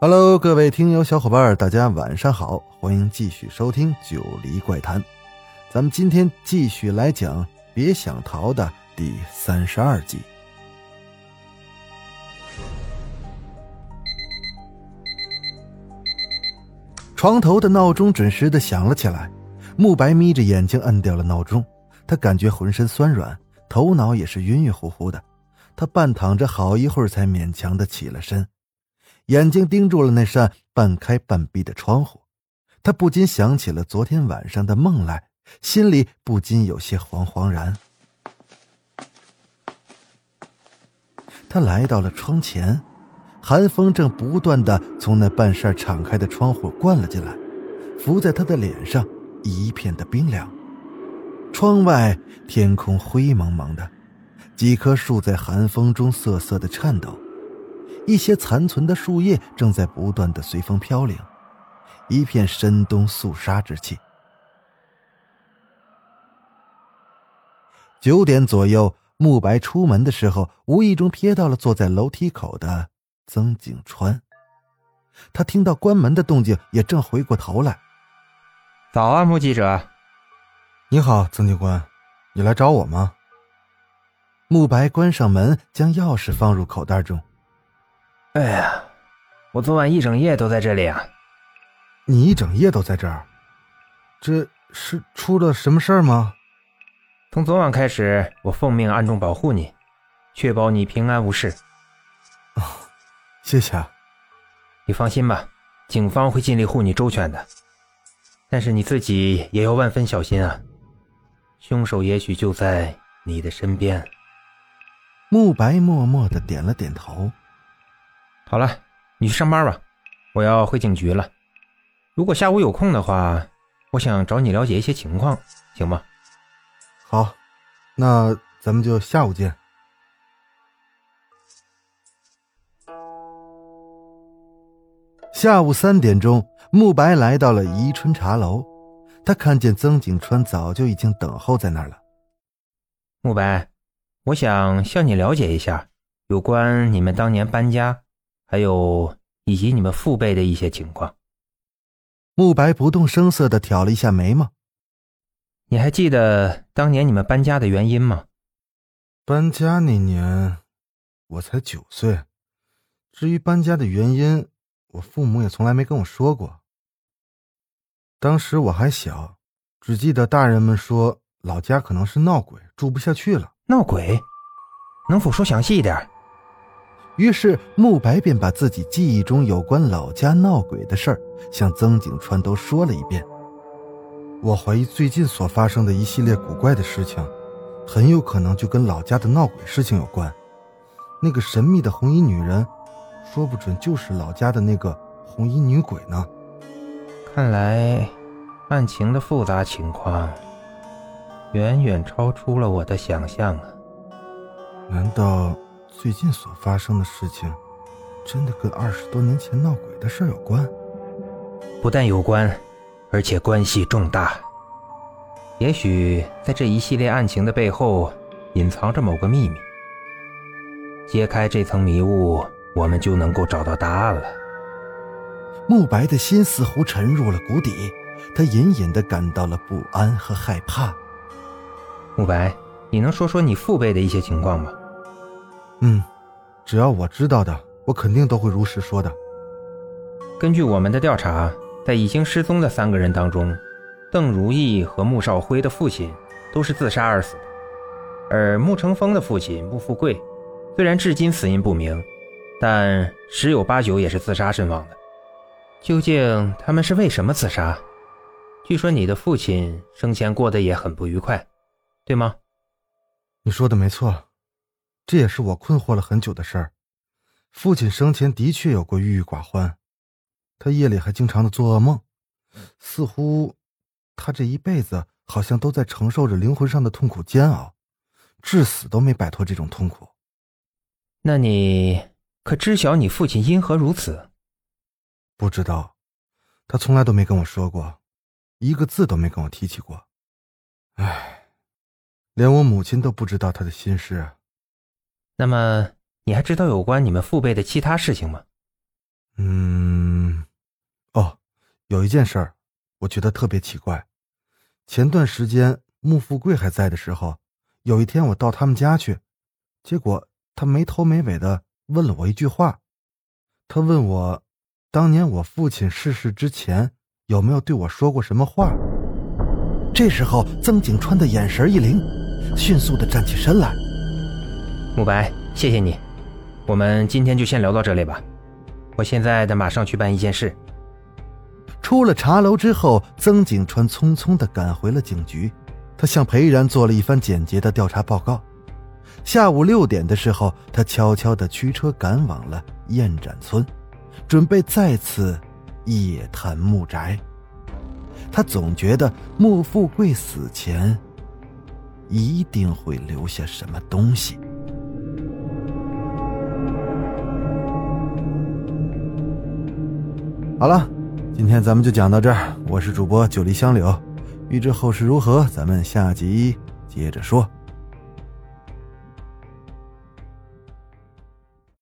Hello，各位听友小伙伴，大家晚上好，欢迎继续收听《九黎怪谈》。咱们今天继续来讲《别想逃》的第三十二集。床头的闹钟准时的响了起来，慕白眯着眼睛摁掉了闹钟，他感觉浑身酸软，头脑也是晕晕乎乎的。他半躺着好一会儿，才勉强的起了身，眼睛盯住了那扇半开半闭的窗户，他不禁想起了昨天晚上的梦来，心里不禁有些惶惶然。他来到了窗前。寒风正不断的从那半扇敞开的窗户灌了进来，拂在他的脸上，一片的冰凉。窗外天空灰蒙蒙的，几棵树在寒风中瑟瑟的颤抖，一些残存的树叶正在不断的随风飘零，一片深冬肃杀之气。九点左右，慕白出门的时候，无意中瞥到了坐在楼梯口的。曾景川，他听到关门的动静，也正回过头来。早啊，穆记者。你好，曾警官，你来找我吗？慕白关上门，将钥匙放入口袋中。哎呀，我昨晚一整夜都在这里啊。你一整夜都在这儿？这是出了什么事儿吗？从昨晚开始，我奉命暗中保护你，确保你平安无事。谢谢，你放心吧，警方会尽力护你周全的。但是你自己也要万分小心啊，凶手也许就在你的身边。慕白默默的点了点头。好了，你去上班吧，我要回警局了。如果下午有空的话，我想找你了解一些情况，行吗？好，那咱们就下午见。下午三点钟，慕白来到了宜春茶楼，他看见曾景川早就已经等候在那儿了。慕白，我想向你了解一下有关你们当年搬家，还有以及你们父辈的一些情况。慕白不动声色的挑了一下眉毛。你还记得当年你们搬家的原因吗？搬家那年，我才九岁。至于搬家的原因，我父母也从来没跟我说过。当时我还小，只记得大人们说老家可能是闹鬼，住不下去了。闹鬼？能否说详细一点？于是慕白便把自己记忆中有关老家闹鬼的事儿向曾景川都说了一遍。我怀疑最近所发生的一系列古怪的事情，很有可能就跟老家的闹鬼事情有关。那个神秘的红衣女人。说不准就是老家的那个红衣女鬼呢。看来，案情的复杂情况远远超出了我的想象啊！难道最近所发生的事情真的跟二十多年前闹鬼的事有关？不但有关，而且关系重大。也许在这一系列案情的背后隐藏着某个秘密。揭开这层迷雾。我们就能够找到答案了。慕白的心似乎沉入了谷底，他隐隐的感到了不安和害怕。慕白，你能说说你父辈的一些情况吗？嗯，只要我知道的，我肯定都会如实说的。根据我们的调查，在已经失踪的三个人当中，邓如意和穆少辉的父亲都是自杀而死的，而穆成风的父亲穆富贵，虽然至今死因不明。但十有八九也是自杀身亡的，究竟他们是为什么自杀？据说你的父亲生前过得也很不愉快，对吗？你说的没错，这也是我困惑了很久的事儿。父亲生前的确有过郁郁寡欢，他夜里还经常的做噩梦，似乎他这一辈子好像都在承受着灵魂上的痛苦煎熬，至死都没摆脱这种痛苦。那你可知晓你父亲因何如此？不知道，他从来都没跟我说过，一个字都没跟我提起过。唉，连我母亲都不知道他的心事。那么，你还知道有关你们父辈的其他事情吗？嗯，哦，有一件事儿，我觉得特别奇怪。前段时间穆富贵还在的时候，有一天我到他们家去，结果他没头没尾的问了我一句话。他问我，当年我父亲逝世之前有没有对我说过什么话。这时候，曾景川的眼神一灵，迅速的站起身来。慕白，谢谢你，我们今天就先聊到这里吧。我现在得马上去办一件事。出了茶楼之后，曾景川匆匆的赶回了警局，他向裴然做了一番简洁的调查报告。下午六点的时候，他悄悄的驱车赶往了燕展村，准备再次夜探木宅。他总觉得穆富贵死前一定会留下什么东西。好了，今天咱们就讲到这儿。我是主播九黎香柳，欲知后事如何，咱们下集接着说。